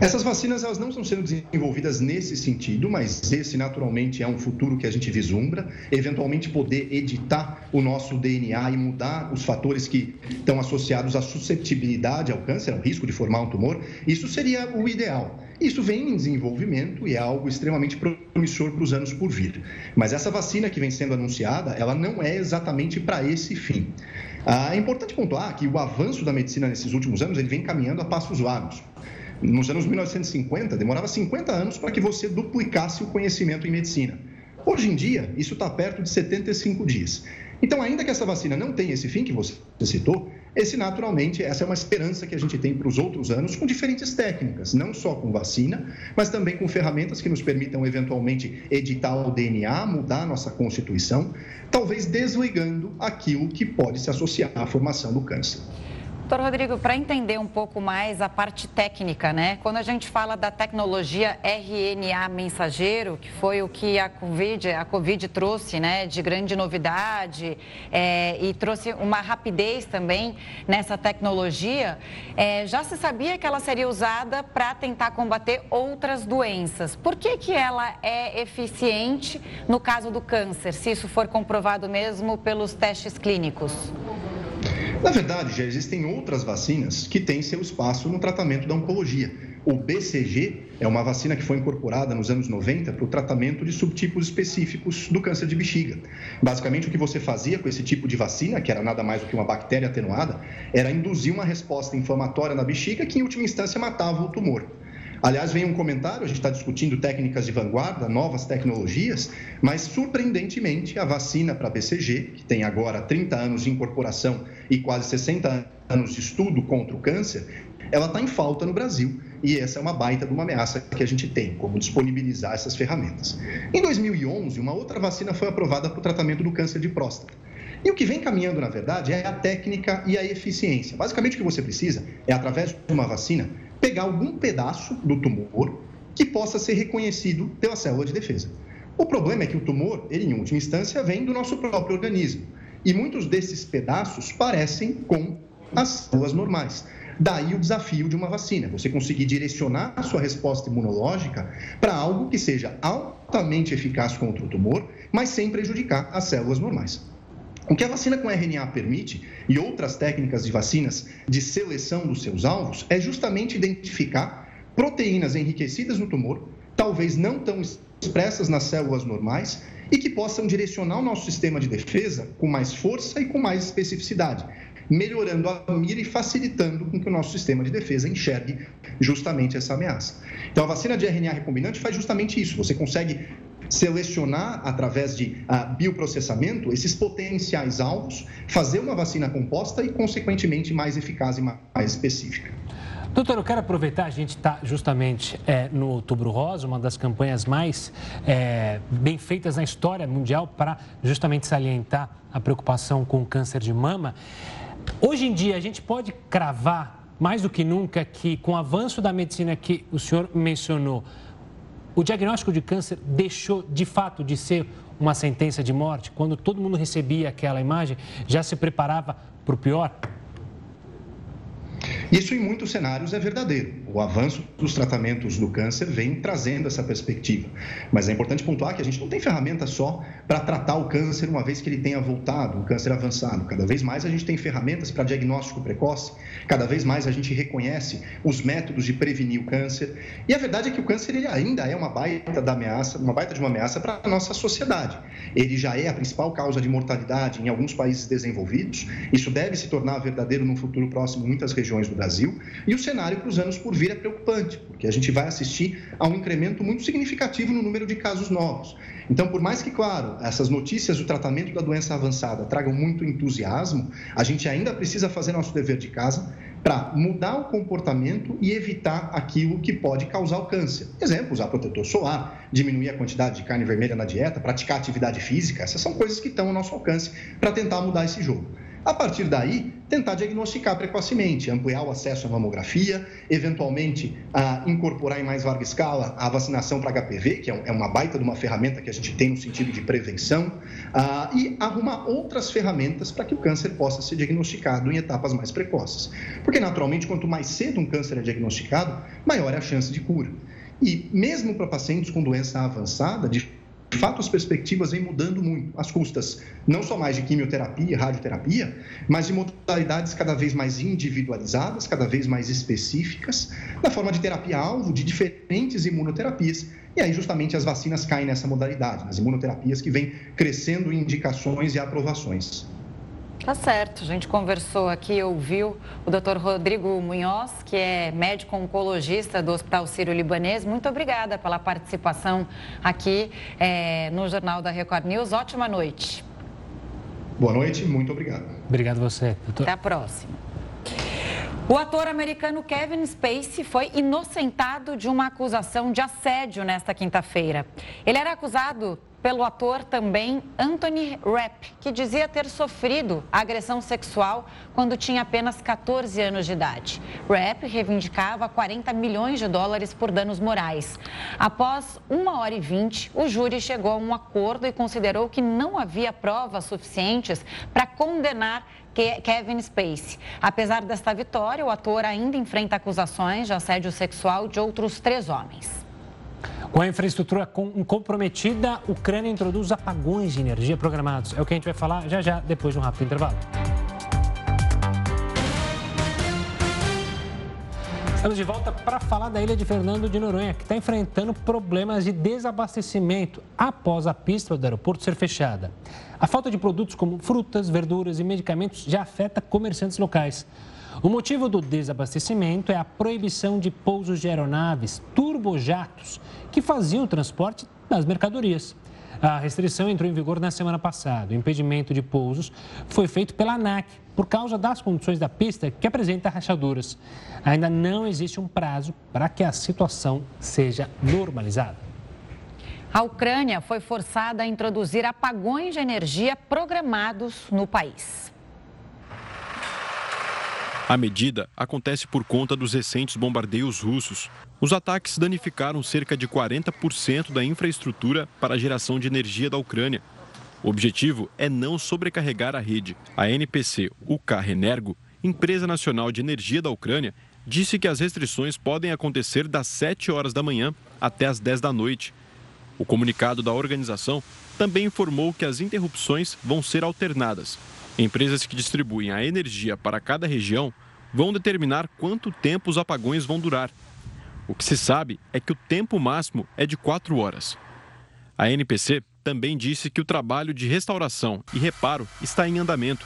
Essas vacinas elas não estão sendo desenvolvidas nesse sentido, mas esse naturalmente é um futuro que a gente vislumbra, eventualmente poder editar o nosso DNA e mudar os fatores que estão associados à susceptibilidade ao câncer, ao risco de formar um tumor. Isso seria o ideal. Isso vem em desenvolvimento e é algo extremamente promissor para os anos por vir. Mas essa vacina que vem sendo anunciada, ela não é exatamente para esse fim. Ah, é importante pontuar que o avanço da medicina nesses últimos anos ele vem caminhando a passos largos. Nos anos 1950, demorava 50 anos para que você duplicasse o conhecimento em medicina. Hoje em dia, isso está perto de 75 dias. Então, ainda que essa vacina não tenha esse fim que você citou, esse naturalmente, essa é uma esperança que a gente tem para os outros anos com diferentes técnicas, não só com vacina, mas também com ferramentas que nos permitam eventualmente editar o DNA, mudar a nossa constituição, talvez desligando aquilo que pode se associar à formação do câncer. Doutor Rodrigo, para entender um pouco mais a parte técnica, né? Quando a gente fala da tecnologia RNA mensageiro, que foi o que a Covid, a COVID trouxe, né, de grande novidade é, e trouxe uma rapidez também nessa tecnologia, é, já se sabia que ela seria usada para tentar combater outras doenças. Por que, que ela é eficiente no caso do câncer, se isso for comprovado mesmo pelos testes clínicos? Na verdade, já existem outras vacinas que têm seu espaço no tratamento da oncologia. O BCG é uma vacina que foi incorporada nos anos 90 para o tratamento de subtipos específicos do câncer de bexiga. Basicamente, o que você fazia com esse tipo de vacina, que era nada mais do que uma bactéria atenuada, era induzir uma resposta inflamatória na bexiga que, em última instância, matava o tumor. Aliás, vem um comentário, a gente está discutindo técnicas de vanguarda, novas tecnologias, mas surpreendentemente a vacina para BCG, que tem agora 30 anos de incorporação e quase 60 anos de estudo contra o câncer, ela está em falta no Brasil e essa é uma baita de uma ameaça que a gente tem, como disponibilizar essas ferramentas. Em 2011, uma outra vacina foi aprovada para o tratamento do câncer de próstata. E o que vem caminhando, na verdade, é a técnica e a eficiência. Basicamente, o que você precisa é, através de uma vacina, pegar algum pedaço do tumor que possa ser reconhecido pela célula de defesa. O problema é que o tumor, ele, em última instância, vem do nosso próprio organismo. E muitos desses pedaços parecem com as células normais. Daí o desafio de uma vacina, você conseguir direcionar a sua resposta imunológica para algo que seja altamente eficaz contra o tumor, mas sem prejudicar as células normais. O que a vacina com RNA permite, e outras técnicas de vacinas de seleção dos seus alvos, é justamente identificar proteínas enriquecidas no tumor, talvez não tão expressas nas células normais, e que possam direcionar o nosso sistema de defesa com mais força e com mais especificidade, melhorando a mira e facilitando com que o nosso sistema de defesa enxergue justamente essa ameaça. Então, a vacina de RNA recombinante faz justamente isso. Você consegue selecionar através de uh, bioprocessamento esses potenciais alvos, fazer uma vacina composta e, consequentemente, mais eficaz e mais específica. Doutor, eu quero aproveitar, a gente está justamente é, no Outubro Rosa, uma das campanhas mais é, bem feitas na história mundial para justamente salientar a preocupação com o câncer de mama. Hoje em dia, a gente pode cravar mais do que nunca que, com o avanço da medicina que o senhor mencionou, o diagnóstico de câncer deixou de fato de ser uma sentença de morte? Quando todo mundo recebia aquela imagem, já se preparava para o pior? Isso, em muitos cenários, é verdadeiro. O avanço dos tratamentos do câncer vem trazendo essa perspectiva. Mas é importante pontuar que a gente não tem ferramenta só para tratar o câncer uma vez que ele tenha voltado, um câncer avançado. Cada vez mais a gente tem ferramentas para diagnóstico precoce, cada vez mais a gente reconhece os métodos de prevenir o câncer. E a verdade é que o câncer ele ainda é uma baita da ameaça, uma baita de uma ameaça para a nossa sociedade. Ele já é a principal causa de mortalidade em alguns países desenvolvidos. Isso deve se tornar verdadeiro no futuro próximo em muitas regiões do Brasil. E o cenário para os anos por vir é preocupante, porque a gente vai assistir a um incremento muito significativo no número de casos novos. Então, por mais que, claro, essas notícias do tratamento da doença avançada tragam muito entusiasmo, a gente ainda precisa fazer nosso dever de casa para mudar o comportamento e evitar aquilo que pode causar o câncer. Exemplo, usar protetor solar, diminuir a quantidade de carne vermelha na dieta, praticar atividade física, essas são coisas que estão ao nosso alcance para tentar mudar esse jogo. A partir daí, tentar diagnosticar precocemente, ampliar o acesso à mamografia, eventualmente a incorporar em mais larga escala a vacinação para HPV, que é, é uma baita de uma ferramenta que a gente tem no sentido de prevenção, e arrumar outras ferramentas para que o câncer possa ser diagnosticado em etapas mais precoces. Porque, naturalmente, quanto mais cedo um câncer é diagnosticado, maior é a chance de cura. E mesmo para pacientes com doença avançada, de de fato, as perspectivas vêm mudando muito, as custas não só mais de quimioterapia radioterapia, mas de modalidades cada vez mais individualizadas, cada vez mais específicas, na forma de terapia-alvo de diferentes imunoterapias. E aí, justamente, as vacinas caem nessa modalidade, nas imunoterapias que vêm crescendo em indicações e aprovações. Tá certo. A gente conversou aqui, ouviu o doutor Rodrigo Munhoz, que é médico oncologista do Hospital Sírio-Libanês. Muito obrigada pela participação aqui é, no Jornal da Record News. Ótima noite. Boa noite, muito obrigado. Obrigado você, doutor. Até a próxima. O ator americano Kevin Spacey foi inocentado de uma acusação de assédio nesta quinta-feira. Ele era acusado pelo ator também Anthony Rapp, que dizia ter sofrido agressão sexual quando tinha apenas 14 anos de idade. Rapp reivindicava 40 milhões de dólares por danos morais. Após uma hora e vinte, o júri chegou a um acordo e considerou que não havia provas suficientes para condenar Kevin Spacey. Apesar desta vitória, o ator ainda enfrenta acusações de assédio sexual de outros três homens. Com a infraestrutura comprometida, a Ucrânia introduz apagões de energia programados. É o que a gente vai falar já já, depois de um rápido intervalo. Estamos de volta para falar da ilha de Fernando de Noronha, que está enfrentando problemas de desabastecimento após a pista do aeroporto ser fechada. A falta de produtos como frutas, verduras e medicamentos já afeta comerciantes locais. O motivo do desabastecimento é a proibição de pousos de aeronaves turbojatos que faziam o transporte das mercadorias. A restrição entrou em vigor na semana passada. O impedimento de pousos foi feito pela ANAC por causa das condições da pista que apresenta rachaduras. Ainda não existe um prazo para que a situação seja normalizada. A Ucrânia foi forçada a introduzir apagões de energia programados no país. A medida acontece por conta dos recentes bombardeios russos. Os ataques danificaram cerca de 40% da infraestrutura para a geração de energia da Ucrânia. O objetivo é não sobrecarregar a rede. A NPC Ukrenergo, empresa nacional de energia da Ucrânia, disse que as restrições podem acontecer das 7 horas da manhã até as 10 da noite. O comunicado da organização também informou que as interrupções vão ser alternadas. Empresas que distribuem a energia para cada região vão determinar quanto tempo os apagões vão durar. O que se sabe é que o tempo máximo é de quatro horas. A NPC também disse que o trabalho de restauração e reparo está em andamento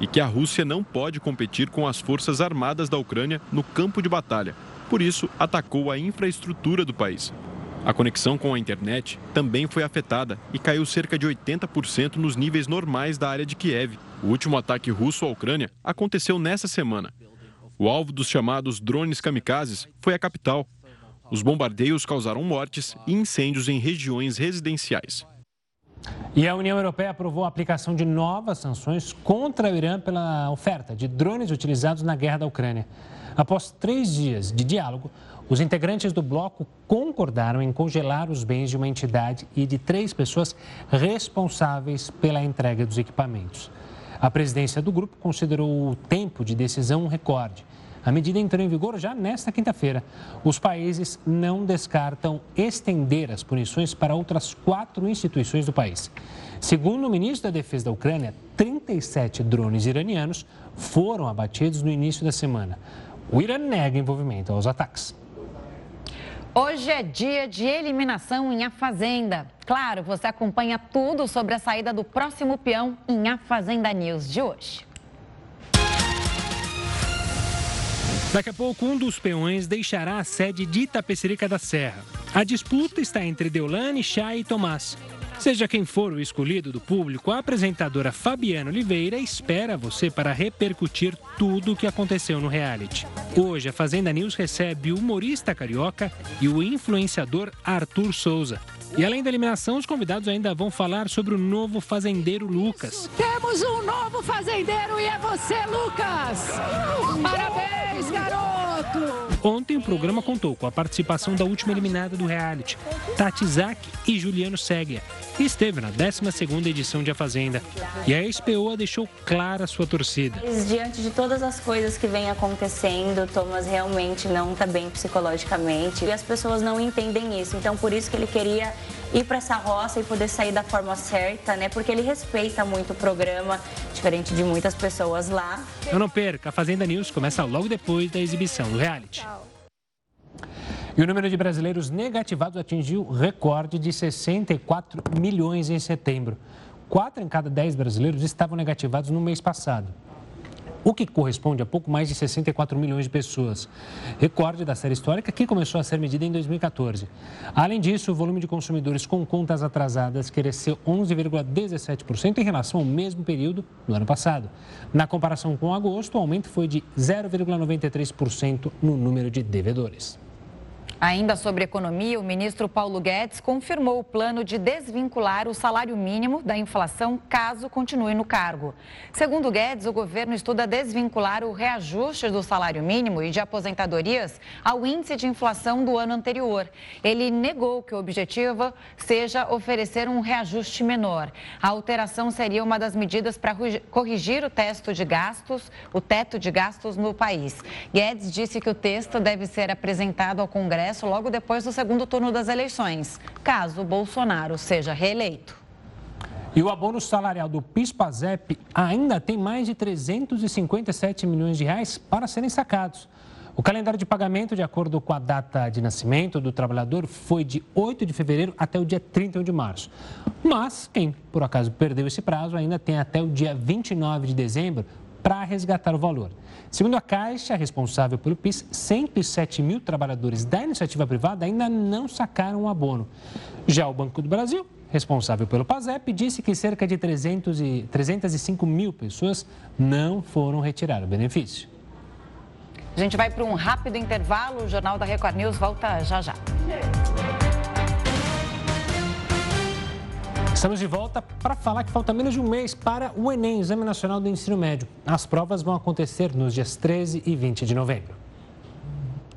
e que a Rússia não pode competir com as forças armadas da Ucrânia no campo de batalha. Por isso, atacou a infraestrutura do país. A conexão com a internet também foi afetada e caiu cerca de 80% nos níveis normais da área de Kiev. O último ataque russo à Ucrânia aconteceu nessa semana. O alvo dos chamados drones kamikazes foi a capital. Os bombardeios causaram mortes e incêndios em regiões residenciais. E a União Europeia aprovou a aplicação de novas sanções contra o Irã pela oferta de drones utilizados na guerra da Ucrânia. Após três dias de diálogo, os integrantes do bloco concordaram em congelar os bens de uma entidade e de três pessoas responsáveis pela entrega dos equipamentos. A presidência do grupo considerou o tempo de decisão um recorde. A medida entrou em vigor já nesta quinta-feira. Os países não descartam estender as punições para outras quatro instituições do país. Segundo o ministro da Defesa da Ucrânia, 37 drones iranianos foram abatidos no início da semana. O Irã nega envolvimento aos ataques. Hoje é dia de eliminação em A Fazenda. Claro, você acompanha tudo sobre a saída do próximo peão em A Fazenda News de hoje. Daqui a pouco, um dos peões deixará a sede de Itapecerica da Serra. A disputa está entre Deolane, Chay e Tomás. Seja quem for o escolhido do público, a apresentadora Fabiana Oliveira espera você para repercutir tudo o que aconteceu no reality. Hoje, a Fazenda News recebe o humorista carioca e o influenciador Arthur Souza. E além da eliminação, os convidados ainda vão falar sobre o novo fazendeiro Lucas. Temos um novo fazendeiro e é você, Lucas! Ontem o programa contou com a participação da última eliminada do reality, Tati Zak e Juliano Seglia, que esteve na 12ª edição de A Fazenda. E a SPOA deixou clara sua torcida. Diante de todas as coisas que vem acontecendo, Thomas realmente não está bem psicologicamente e as pessoas não entendem isso. Então, por isso que ele queria ir para essa roça e poder sair da forma certa, né? Porque ele respeita muito o programa, diferente de muitas pessoas lá. Eu não perca, a Fazenda News começa logo depois da exibição do reality. E o número de brasileiros negativados atingiu recorde de 64 milhões em setembro. Quatro em cada dez brasileiros estavam negativados no mês passado o que corresponde a pouco mais de 64 milhões de pessoas. Recorde da série histórica que começou a ser medida em 2014. Além disso, o volume de consumidores com contas atrasadas cresceu 11,17% em relação ao mesmo período do ano passado. Na comparação com agosto, o aumento foi de 0,93% no número de devedores. Ainda sobre economia, o ministro Paulo Guedes confirmou o plano de desvincular o salário mínimo da inflação caso continue no cargo. Segundo Guedes, o governo estuda desvincular o reajuste do salário mínimo e de aposentadorias ao índice de inflação do ano anterior. Ele negou que o objetivo seja oferecer um reajuste menor. A alteração seria uma das medidas para corrigir o teto de gastos, o teto de gastos no país. Guedes disse que o texto deve ser apresentado ao Congresso Congresso logo depois do segundo turno das eleições, caso Bolsonaro seja reeleito. E o abono salarial do PIS/PASEP ainda tem mais de 357 milhões de reais para serem sacados. O calendário de pagamento, de acordo com a data de nascimento do trabalhador, foi de 8 de fevereiro até o dia 31 de março. Mas quem, por acaso, perdeu esse prazo ainda tem até o dia 29 de dezembro para resgatar o valor. Segundo a Caixa, responsável pelo PIS, 107 mil trabalhadores da iniciativa privada ainda não sacaram o abono. Já o Banco do Brasil, responsável pelo PASEP, disse que cerca de 300 e, 305 mil pessoas não foram retirar o benefício. A gente vai para um rápido intervalo. O Jornal da Record News volta já já. Estamos de volta para falar que falta menos de um mês para o Enem, Exame Nacional do Ensino Médio. As provas vão acontecer nos dias 13 e 20 de novembro.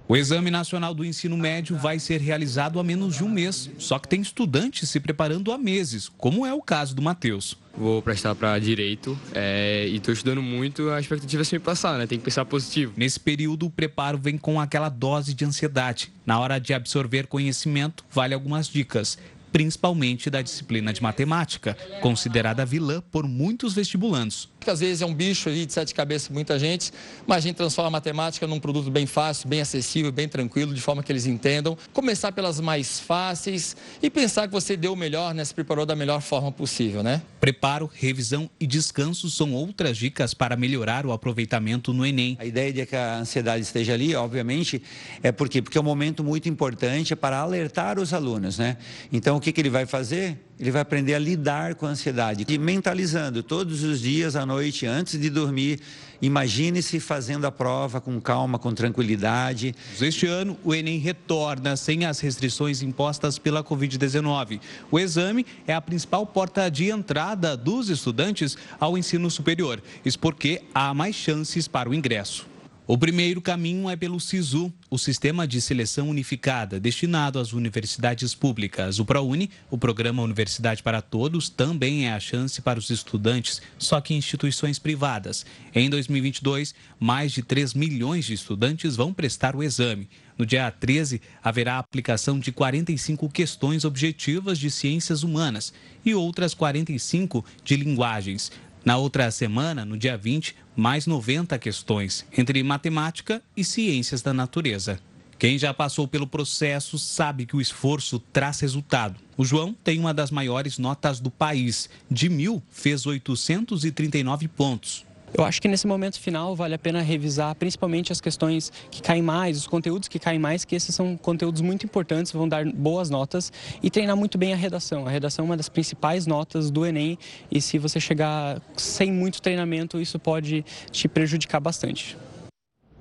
O Exame Nacional do Ensino Médio vai ser realizado há menos de um mês, só que tem estudantes se preparando há meses, como é o caso do Matheus. Vou prestar para direito é, e estou estudando muito, a expectativa é sempre passar, né? Tem que pensar positivo. Nesse período, o preparo vem com aquela dose de ansiedade. Na hora de absorver conhecimento, vale algumas dicas principalmente da disciplina de matemática, considerada vilã por muitos vestibulandos. Às vezes é um bicho ali de sete cabeças muita gente, mas a gente transforma a matemática num produto bem fácil, bem acessível, bem tranquilo, de forma que eles entendam. Começar pelas mais fáceis e pensar que você deu o melhor, né? Se preparou da melhor forma possível, né? Preparo, revisão e descanso são outras dicas para melhorar o aproveitamento no Enem. A ideia de que a ansiedade esteja ali, obviamente, é por quê? Porque é um momento muito importante para alertar os alunos, né? Então, o que, que ele vai fazer? Ele vai aprender a lidar com a ansiedade e mentalizando todos os dias à noite, antes de dormir. Imagine-se fazendo a prova com calma, com tranquilidade. Este ano, o Enem retorna sem as restrições impostas pela Covid-19. O exame é a principal porta de entrada dos estudantes ao ensino superior. Isso porque há mais chances para o ingresso. O primeiro caminho é pelo SISU, o Sistema de Seleção Unificada, destinado às universidades públicas. O ProUni, o Programa Universidade para Todos, também é a chance para os estudantes, só que em instituições privadas. Em 2022, mais de 3 milhões de estudantes vão prestar o exame. No dia 13, haverá a aplicação de 45 questões objetivas de ciências humanas e outras 45 de linguagens. Na outra semana, no dia 20, mais 90 questões, entre matemática e ciências da natureza. Quem já passou pelo processo sabe que o esforço traz resultado. O João tem uma das maiores notas do país. De mil, fez 839 pontos. Eu acho que nesse momento final vale a pena revisar principalmente as questões que caem mais, os conteúdos que caem mais, que esses são conteúdos muito importantes, vão dar boas notas e treinar muito bem a redação. A redação é uma das principais notas do Enem e se você chegar sem muito treinamento, isso pode te prejudicar bastante.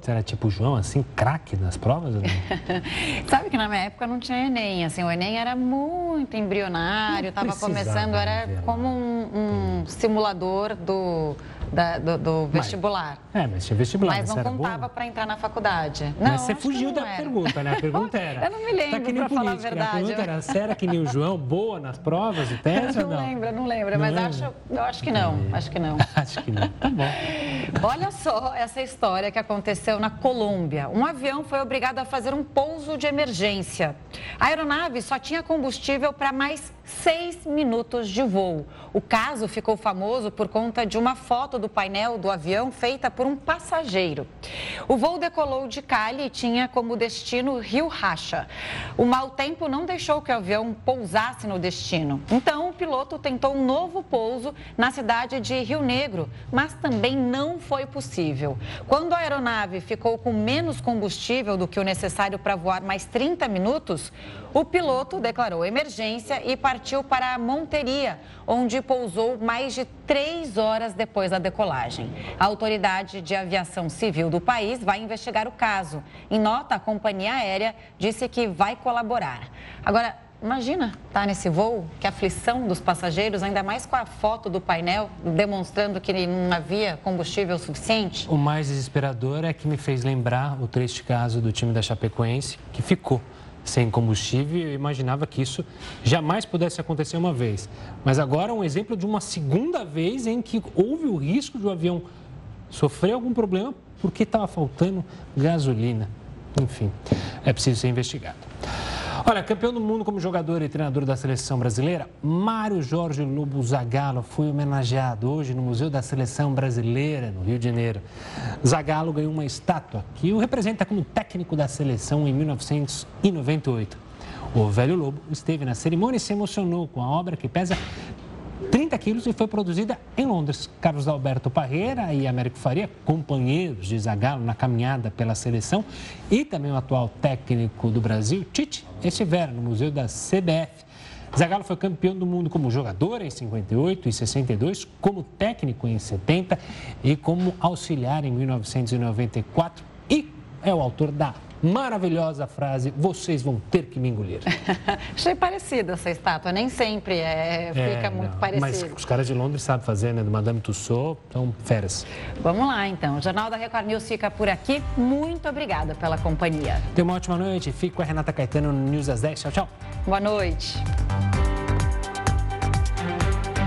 Você era tipo o João, assim, craque nas provas? Sabe que na minha época não tinha Enem, assim, o Enem era muito embrionário, estava começando, era como um, um simulador do da, do, do, vestibular. Mas, é, mas tinha vestibular. Mas não contava para entrar na faculdade. Não, mas você fugiu da pergunta, né? A pergunta era. eu não me lembro, tá para falar a verdade. A pergunta era, você era que nem o João, boa nas provas e testes não? Não lembro, não lembro, mas lembra? Acho, eu acho que não, é. acho que não. acho que não, tá bom. Olha só essa história que aconteceu na Colômbia. Um avião foi obrigado a fazer um pouso de emergência. A aeronave só tinha combustível para mais seis minutos de voo. O caso ficou famoso por conta de uma foto do painel do avião feita por um passageiro. O voo decolou de Cali e tinha como destino Rio Racha. O mau tempo não deixou que o avião pousasse no destino. Então, o piloto tentou um novo pouso na cidade de Rio Negro, mas também não foi possível. Quando a aeronave ficou com menos combustível do que o necessário para voar mais 30 minutos, o piloto declarou emergência e partiu para a Monteria, onde pousou mais de três horas depois da decolagem. A autoridade de aviação civil do país vai investigar o caso. Em nota, a companhia aérea disse que vai colaborar. Agora, Imagina estar tá nesse voo, que aflição dos passageiros, ainda mais com a foto do painel demonstrando que não havia combustível suficiente. O mais desesperador é que me fez lembrar o triste caso do time da Chapecoense, que ficou sem combustível. Eu imaginava que isso jamais pudesse acontecer uma vez. Mas agora um exemplo de uma segunda vez em que houve o risco de o avião sofrer algum problema porque estava faltando gasolina. Enfim, é preciso ser investigado. Olha, campeão do mundo como jogador e treinador da seleção brasileira, Mário Jorge Lobo Zagallo foi homenageado hoje no Museu da Seleção Brasileira, no Rio de Janeiro. Zagallo ganhou uma estátua que o representa como técnico da seleção em 1998. O velho Lobo esteve na cerimônia e se emocionou com a obra que pesa 30 quilos e foi produzida em Londres. Carlos Alberto Parreira e Américo Faria, companheiros de Zagallo na caminhada pela seleção, e também o atual técnico do Brasil, Tite, estiveram no Museu da CBF. Zagallo foi campeão do mundo como jogador em 58 e 62, como técnico em 70 e como auxiliar em 1994 e é o autor da maravilhosa frase: vocês vão ter que me engolir. Achei parecida essa estátua, nem sempre é, fica é, muito parecida. Mas os caras de Londres sabem fazer, né? Do Madame Tussauds, então feras. Vamos lá, então. O Jornal da Record News fica por aqui. Muito obrigada pela companhia. Tenha uma ótima noite. Fique com a Renata Caetano no News às 10. Tchau, tchau. Boa noite.